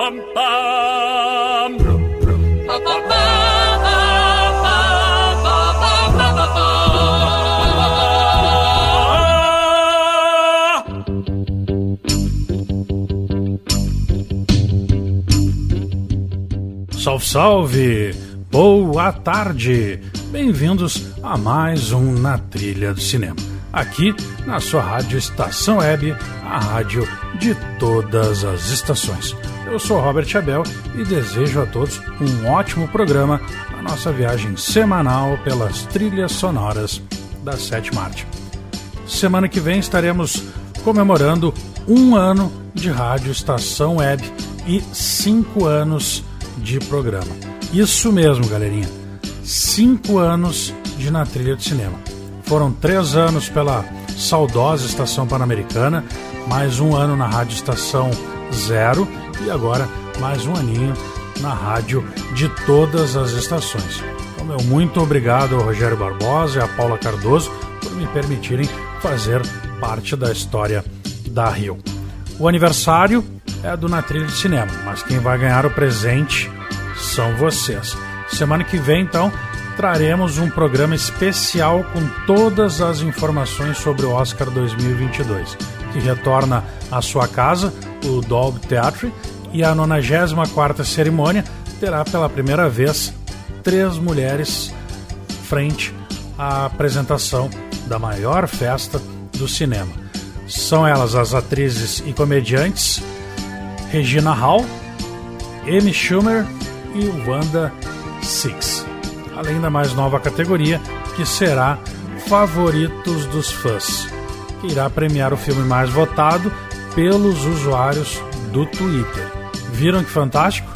Pam pam pam pam. Salve, salve! Boa tarde! Bem-vindos a mais um Na Trilha do Cinema. Aqui na sua rádio Estação Web, a rádio de todas as estações. Eu sou Robert Abel e desejo a todos um ótimo programa na nossa viagem semanal pelas trilhas sonoras da sétima arte. Semana que vem estaremos comemorando um ano de rádio Estação Web e cinco anos de programa. Isso mesmo, galerinha. Cinco anos de Na Trilha de Cinema. Foram três anos pela saudosa Estação Pan-Americana, mais um ano na Rádio Estação Zero e agora mais um aninho na rádio de todas as estações. Então, meu muito obrigado ao Rogério Barbosa e à Paula Cardoso por me permitirem fazer parte da história da Rio. O aniversário é do Na de Cinema, mas quem vai ganhar o presente são vocês. Semana que vem, então, traremos um programa especial com todas as informações sobre o Oscar 2022 que retorna à sua casa, o Dog Theatre, e a 94ª cerimônia terá pela primeira vez três mulheres frente à apresentação da maior festa do cinema. São elas as atrizes e comediantes Regina Hall, Amy Schumer e Wanda Six, além da mais nova categoria que será Favoritos dos Fãs que irá premiar o filme mais votado pelos usuários do Twitter. Viram que fantástico?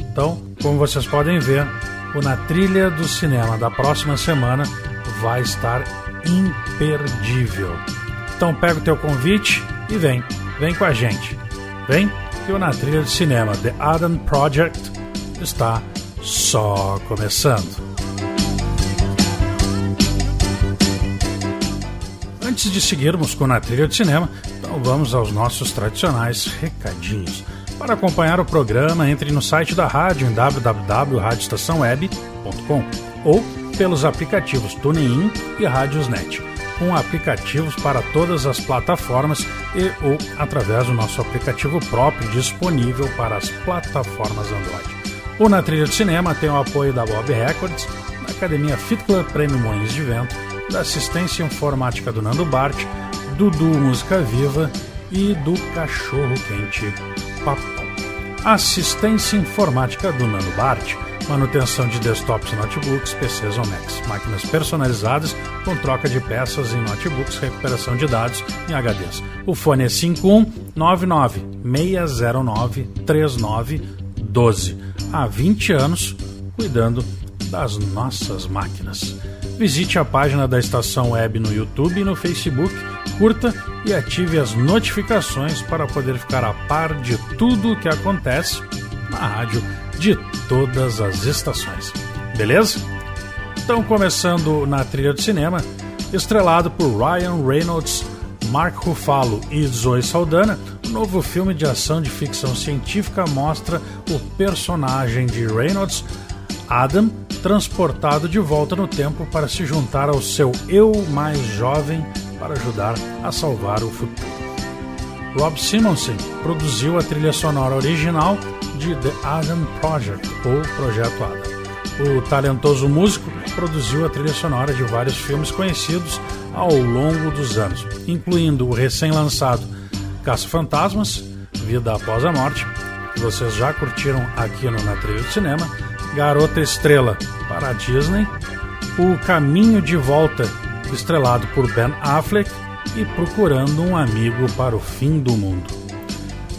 Então, como vocês podem ver, o Na Trilha do Cinema da próxima semana vai estar imperdível. Então pega o teu convite e vem, vem com a gente. Vem que o Na Trilha do Cinema The Adam Project está só começando. Antes de seguirmos com a trilha de cinema, então vamos aos nossos tradicionais recadinhos. Para acompanhar o programa, entre no site da rádio em www.radioestaçãoweb.com ou pelos aplicativos TuneIn e Radiosnet, com aplicativos para todas as plataformas e ou através do nosso aplicativo próprio disponível para as plataformas Android. O Na Trilha de Cinema tem o apoio da Bob Records, da Academia Fit Club Prêmio Moinhos de Vento, da assistência informática do Nando Bart, do Duo Música Viva e do Cachorro Quente Papão. Assistência informática do Nando Bart, manutenção de desktops e notebooks, PCs ou Macs, máquinas personalizadas com troca de peças em notebooks, recuperação de dados em HDs. O fone é 5199 609 3912. Há 20 anos cuidando das nossas máquinas. Visite a página da estação web no YouTube e no Facebook, curta e ative as notificações para poder ficar a par de tudo o que acontece na rádio de todas as estações. Beleza? Então, começando na trilha de cinema, estrelado por Ryan Reynolds, Mark Ruffalo e Zoe Saldana, o novo filme de ação de ficção científica mostra o personagem de Reynolds, Adam, transportado de volta no tempo para se juntar ao seu eu mais jovem para ajudar a salvar o futuro. Rob Simonson produziu a trilha sonora original de The Adam Project, ou Projeto Adam. O talentoso músico produziu a trilha sonora de vários filmes conhecidos ao longo dos anos, incluindo o recém-lançado Caça-Fantasmas, Vida Após a Morte, que vocês já curtiram aqui no Na Trilha de Cinema, Garota Estrela para a Disney, O Caminho de Volta, estrelado por Ben Affleck, e procurando um amigo para o fim do mundo.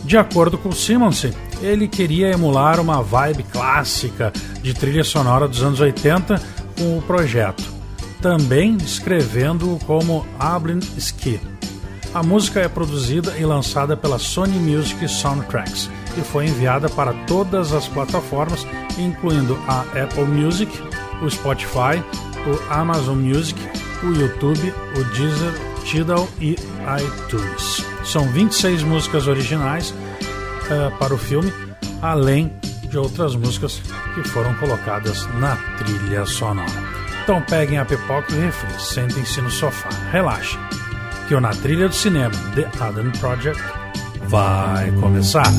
De acordo com Simonsen, ele queria emular uma vibe clássica de trilha sonora dos anos 80 com o projeto, também descrevendo-o como Ablin Ski. A música é produzida e lançada pela Sony Music Soundtracks e foi enviada para todas as plataformas, incluindo a Apple Music, o Spotify, o Amazon Music, o YouTube, o Deezer, Tidal e iTunes. São 26 músicas originais uh, para o filme, além de outras músicas que foram colocadas na trilha sonora. Então peguem a pipoca e refri, sentem-se no sofá, relaxem que o Na Trilha do Cinema The Adam Project vai começar.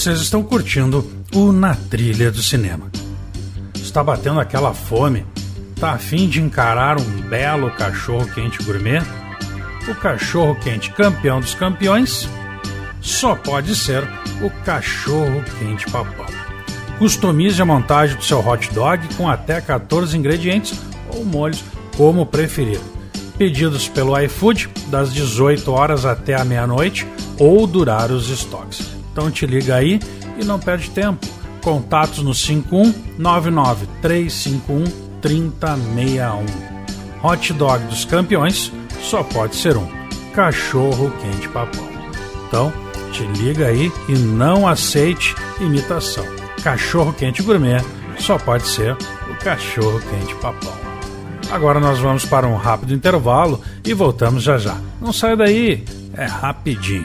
Vocês estão curtindo o Na Trilha do Cinema. Está batendo aquela fome? Tá afim de encarar um belo cachorro quente gourmet? O cachorro quente campeão dos campeões só pode ser o cachorro quente papão. Customize a montagem do seu hot dog com até 14 ingredientes ou molhos, como preferir. Pedidos pelo iFood das 18 horas até a meia-noite ou durar os estoques. Então te liga aí e não perde tempo. Contatos no 5199 351 3061. Hot dog dos campeões só pode ser um: cachorro quente papão. Então, te liga aí e não aceite imitação. Cachorro quente gourmet só pode ser o cachorro quente papão. Agora nós vamos para um rápido intervalo e voltamos já já. Não sai daí, é rapidinho.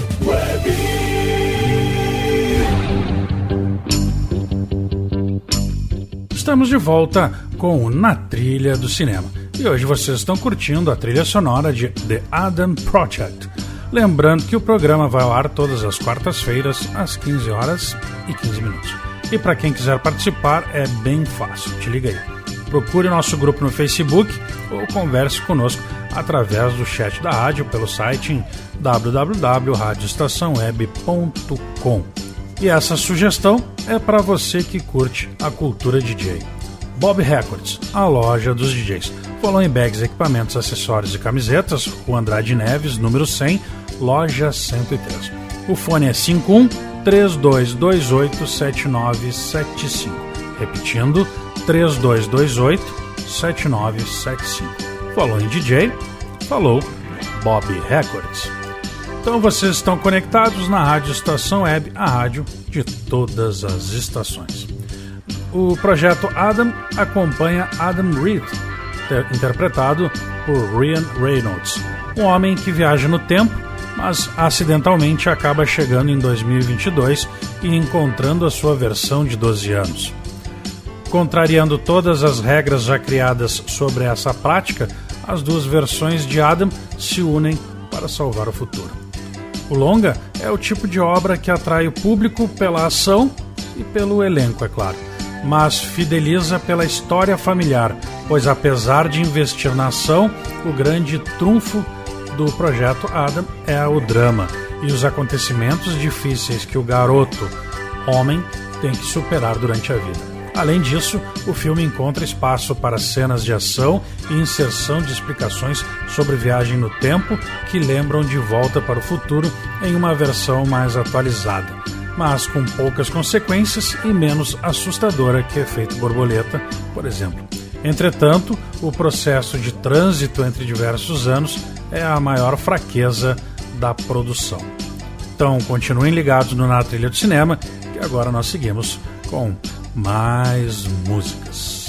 Estamos de volta com Na Trilha do Cinema. E hoje vocês estão curtindo a trilha sonora de The Adam Project. Lembrando que o programa vai ao ar todas as quartas-feiras, às 15 horas e 15 minutos. E para quem quiser participar, é bem fácil. Te liga aí. Procure nosso grupo no Facebook ou converse conosco através do chat da rádio pelo site em www.radioestaçãoweb.com. E essa sugestão é para você que curte a cultura DJ. Bob Records, a loja dos DJs. Falou em bags, equipamentos, acessórios e camisetas, o Andrade Neves, número 100, loja 103. O fone é 51 3228 7975. Repetindo, 3228 7975. Falou em DJ, falou Bob Records. Então vocês estão conectados na Rádio Estação Web, a rádio de todas as estações. O projeto Adam acompanha Adam Reed, interpretado por Ryan Reynolds, um homem que viaja no tempo, mas acidentalmente acaba chegando em 2022 e encontrando a sua versão de 12 anos. Contrariando todas as regras já criadas sobre essa prática, as duas versões de Adam se unem para salvar o futuro. O longa é o tipo de obra que atrai o público pela ação e pelo elenco, é claro, mas fideliza pela história familiar, pois apesar de investir na ação, o grande trunfo do projeto Adam é o drama e os acontecimentos difíceis que o garoto, homem, tem que superar durante a vida. Além disso, o filme encontra espaço para cenas de ação e inserção de explicações sobre viagem no tempo que lembram de Volta para o Futuro em uma versão mais atualizada, mas com poucas consequências e menos assustadora que Efeito Borboleta, por exemplo. Entretanto, o processo de trânsito entre diversos anos é a maior fraqueza da produção. Então, continuem ligados no Na Trilha do Cinema, que agora nós seguimos com mais músicas.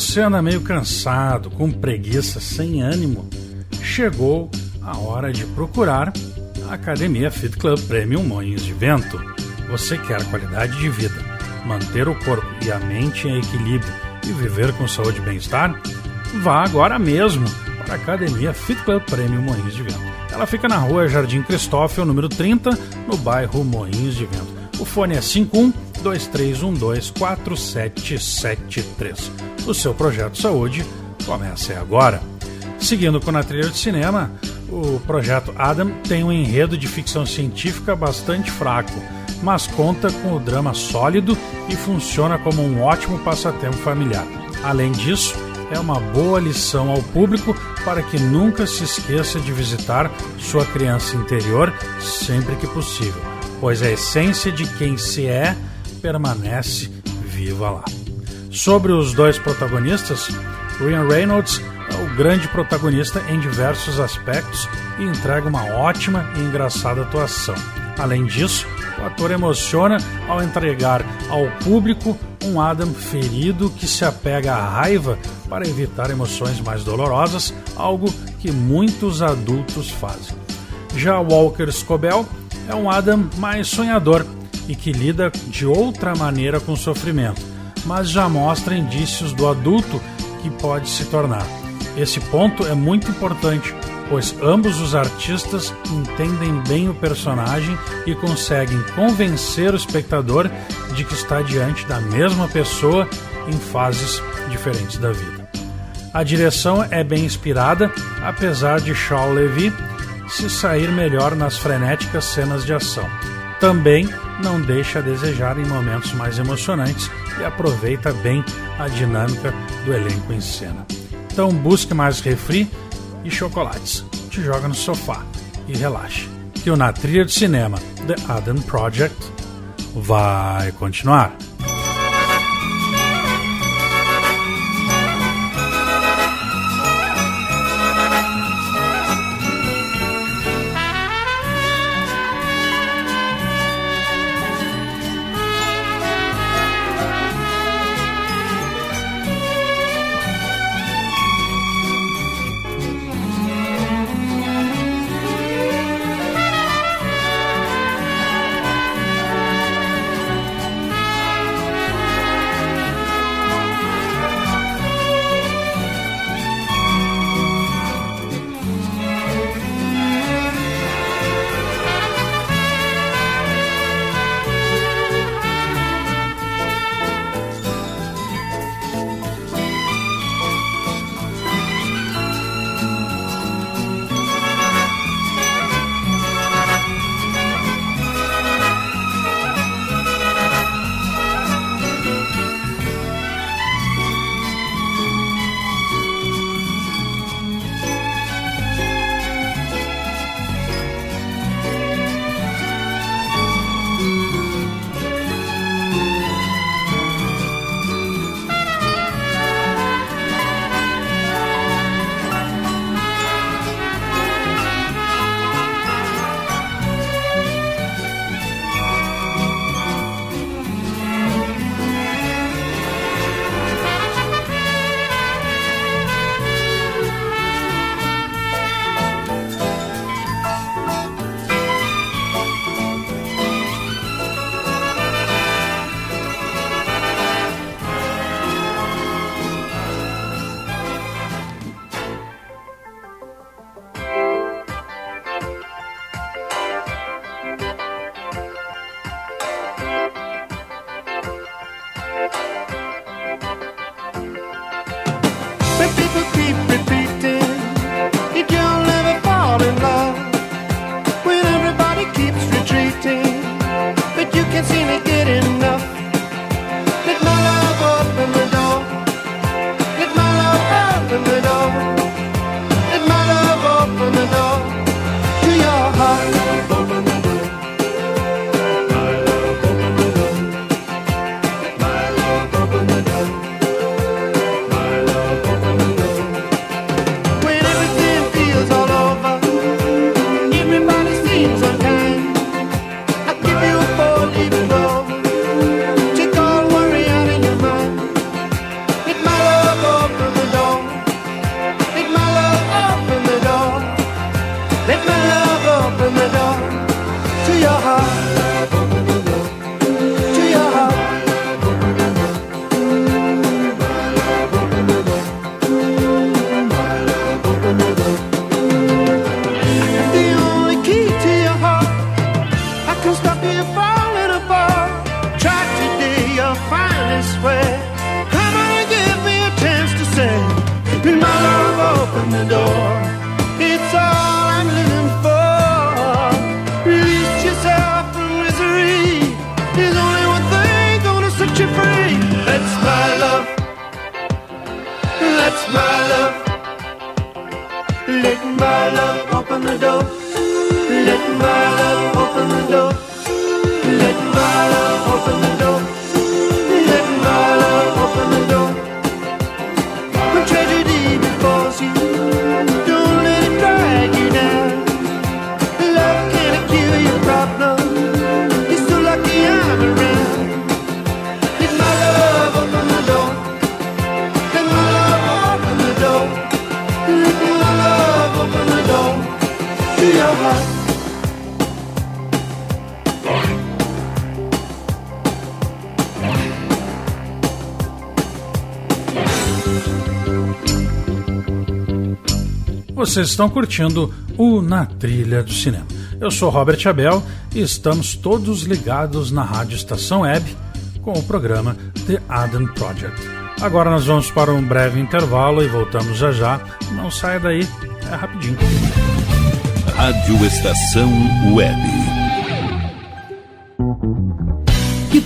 Você anda meio cansado, com preguiça, sem ânimo, chegou a hora de procurar a Academia Fit Club Premium Moinhos de Vento. Você quer qualidade de vida, manter o corpo e a mente em equilíbrio e viver com saúde e bem-estar? Vá agora mesmo para a Academia Fit Club Premium Moinhos de Vento. Ela fica na rua Jardim Cristófilo, número 30, no bairro Moinhos de Vento. O fone é 51 2312 4773. O seu projeto saúde começa agora. Seguindo com a trilha de cinema, o projeto Adam tem um enredo de ficção científica bastante fraco, mas conta com o drama sólido e funciona como um ótimo passatempo familiar. Além disso, é uma boa lição ao público para que nunca se esqueça de visitar sua criança interior sempre que possível, pois a essência de quem se é permanece viva lá. Sobre os dois protagonistas, Ryan Reynolds é o grande protagonista em diversos aspectos e entrega uma ótima e engraçada atuação. Além disso, o ator emociona ao entregar ao público um Adam ferido que se apega à raiva para evitar emoções mais dolorosas, algo que muitos adultos fazem. Já Walker Scobell é um Adam mais sonhador e que lida de outra maneira com o sofrimento, mas já mostra indícios do adulto que pode se tornar. Esse ponto é muito importante, pois ambos os artistas entendem bem o personagem e conseguem convencer o espectador de que está diante da mesma pessoa em fases diferentes da vida. A direção é bem inspirada, apesar de Shaw Levy se sair melhor nas frenéticas cenas de ação. Também não deixa a desejar em momentos mais emocionantes e aproveita bem a dinâmica do elenco em cena. Então busque mais refri e chocolates. Te joga no sofá e relaxe. Que o Na Trilha de Cinema The Adam Project vai continuar. No. Vocês estão curtindo o Na Trilha do Cinema. Eu sou Robert Abel e estamos todos ligados na Rádio Estação Web com o programa The Adam Project. Agora nós vamos para um breve intervalo e voltamos já já. Não saia daí, é rapidinho. Rádio Estação Web.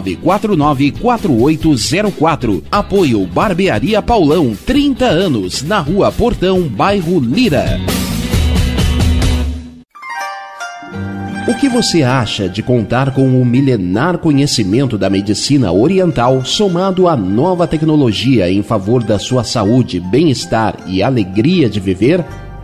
99494804. Apoio Barbearia Paulão, 30 anos, na Rua Portão, bairro Lira. O que você acha de contar com o milenar conhecimento da medicina oriental somado à nova tecnologia em favor da sua saúde, bem-estar e alegria de viver?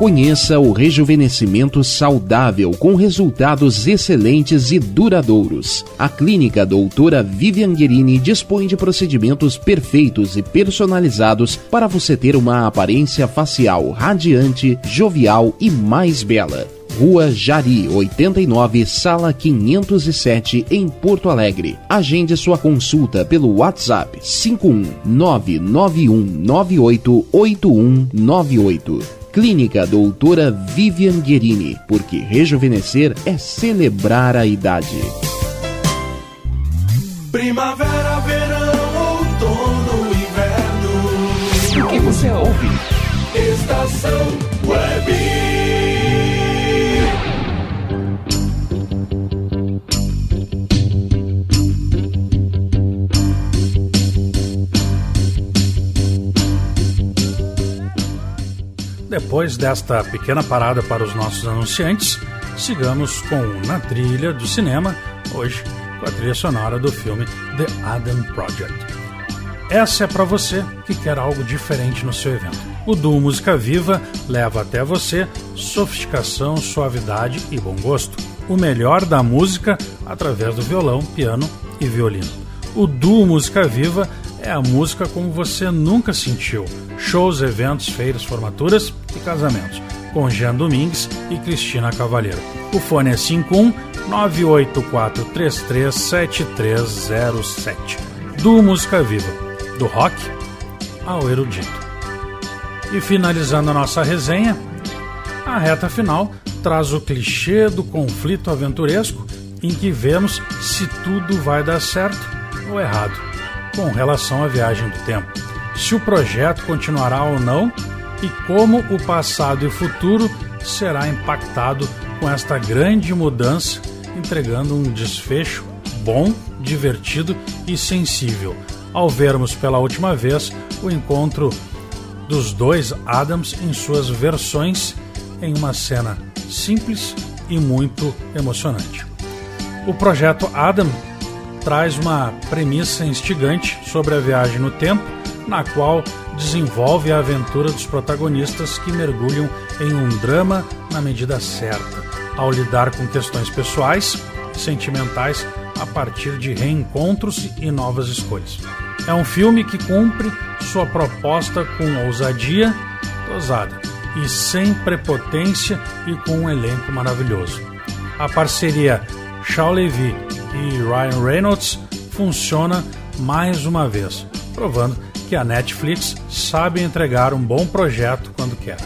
Conheça o rejuvenescimento saudável com resultados excelentes e duradouros. A clínica doutora Vivian Guerini dispõe de procedimentos perfeitos e personalizados para você ter uma aparência facial radiante, jovial e mais bela. Rua Jari, 89, sala 507, em Porto Alegre. Agende sua consulta pelo WhatsApp 51991988198. Clínica Doutora Vivian Guerini, porque rejuvenescer é celebrar a idade. Primavera, verão, outono, inverno. O que você ouve? Estação Web. Depois desta pequena parada para os nossos anunciantes, sigamos com Na Trilha do Cinema, hoje com a trilha sonora do filme The Adam Project. Essa é para você que quer algo diferente no seu evento. O Duo Música Viva leva até você sofisticação, suavidade e bom gosto. O melhor da música através do violão, piano e violino. O Duo Música Viva é a música como você nunca sentiu. Shows, eventos, feiras, formaturas e casamentos. Com Jean Domingues e Cristina Cavalheiro. O fone é 51 984337307. Duo Música Viva. Do rock ao erudito. E finalizando a nossa resenha, a reta final traz o clichê do conflito aventuresco em que vemos se tudo vai dar certo ou errado com relação à viagem do tempo, se o projeto continuará ou não e como o passado e o futuro será impactado com esta grande mudança, entregando um desfecho bom, divertido e sensível, ao vermos pela última vez o encontro dos dois Adams em suas versões em uma cena simples e muito emocionante. O projeto Adam traz uma premissa instigante sobre a viagem no tempo, na qual desenvolve a aventura dos protagonistas que mergulham em um drama na medida certa, ao lidar com questões pessoais e sentimentais a partir de reencontros e novas escolhas. É um filme que cumpre sua proposta com ousadia dosada e sem prepotência e com um elenco maravilhoso. A parceria Shaw Levy e Ryan Reynolds funciona mais uma vez, provando que a Netflix sabe entregar um bom projeto quando quer.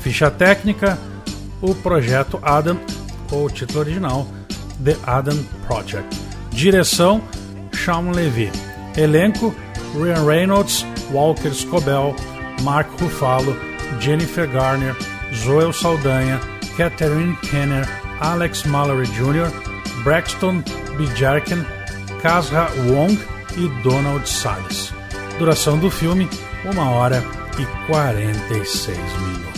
Ficha técnica: o projeto Adam, ou título original, The Adam Project. Direção: Sean Levy. Elenco: Ryan Reynolds, Walker Scobell, Mark Ruffalo, Jennifer Garner, Zoel Saldanha, Catherine Kenner, Alex Mallory Jr., Braxton Bijarken, Kasra Wong e Donald Salles. Duração do filme: 1 hora e 46 minutos.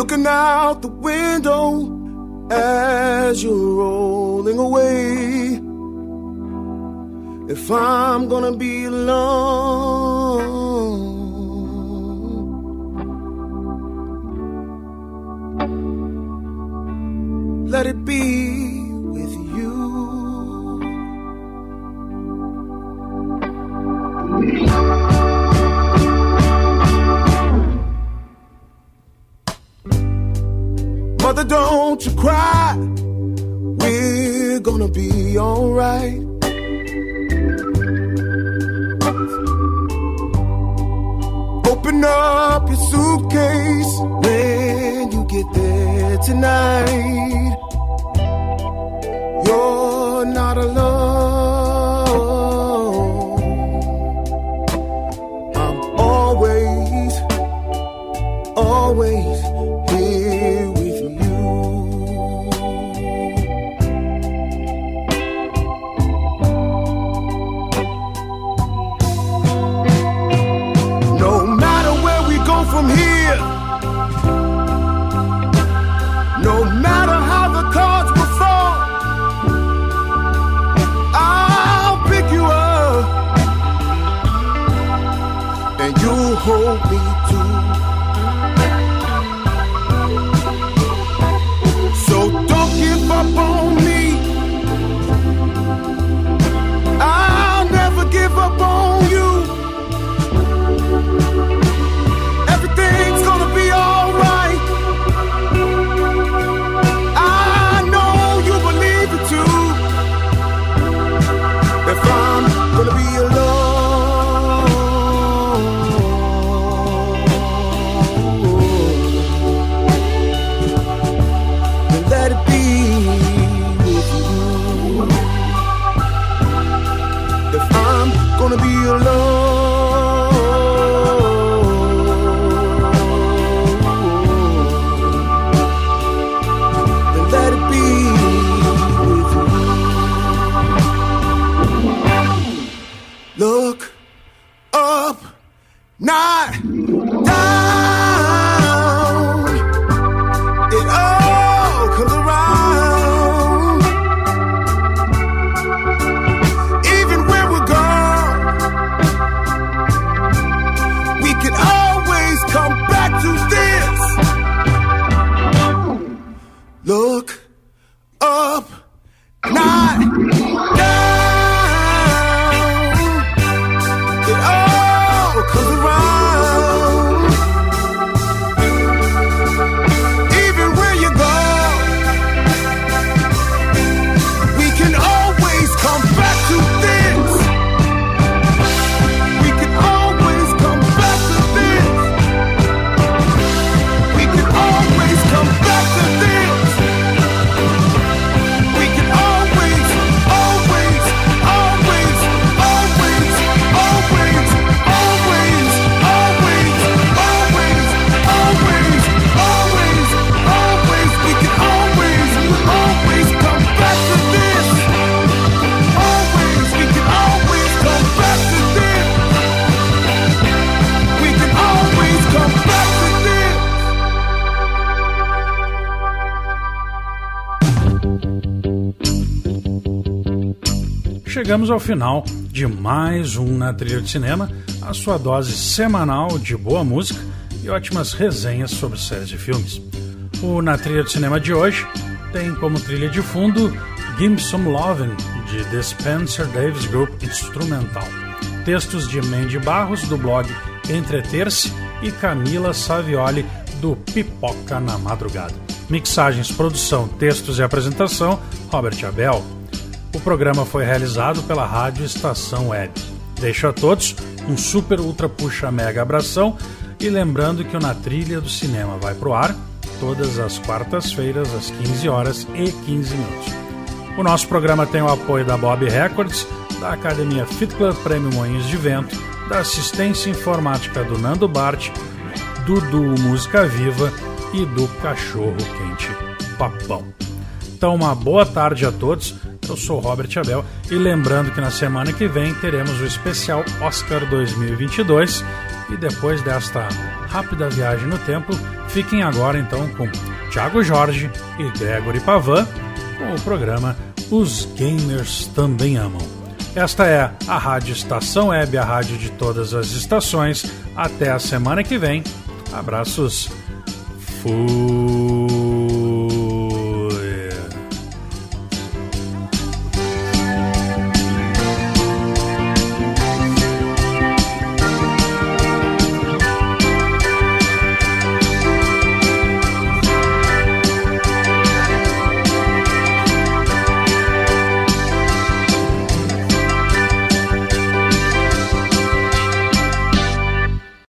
looking out the window as you're rolling away. If I'm gonna be alone, let it be. right. Open up your suitcase when you get there tonight. Chegamos ao final de mais um Na Trilha de Cinema, a sua dose semanal de boa música e ótimas resenhas sobre séries e filmes. O Na Trilha de Cinema de hoje tem como trilha de fundo Give Some Lovin', de The Spencer Davis Group Instrumental. Textos de Mandy Barros, do blog Entreter-se, e Camila Savioli, do Pipoca na Madrugada. Mixagens, produção, textos e apresentação, Robert Abel. O programa foi realizado pela Rádio Estação Web. Deixo a todos um super ultra puxa mega abração e lembrando que o Na Trilha do Cinema vai pro ar todas as quartas-feiras às 15 horas e 15 minutos. O nosso programa tem o apoio da Bob Records, da Academia Fit Club Prêmio Moinhos de Vento, da assistência informática do Nando Bart, do Duo Música Viva e do Cachorro Quente Papão. Então, uma boa tarde a todos. Eu sou Robert Abel e lembrando que na semana que vem teremos o especial Oscar 2022 e depois desta rápida viagem no tempo, fiquem agora então com Thiago Jorge e Gregory Pavan com o programa Os Gamers Também Amam. Esta é a Rádio Estação Web, a rádio de todas as estações. Até a semana que vem. Abraços. Fui.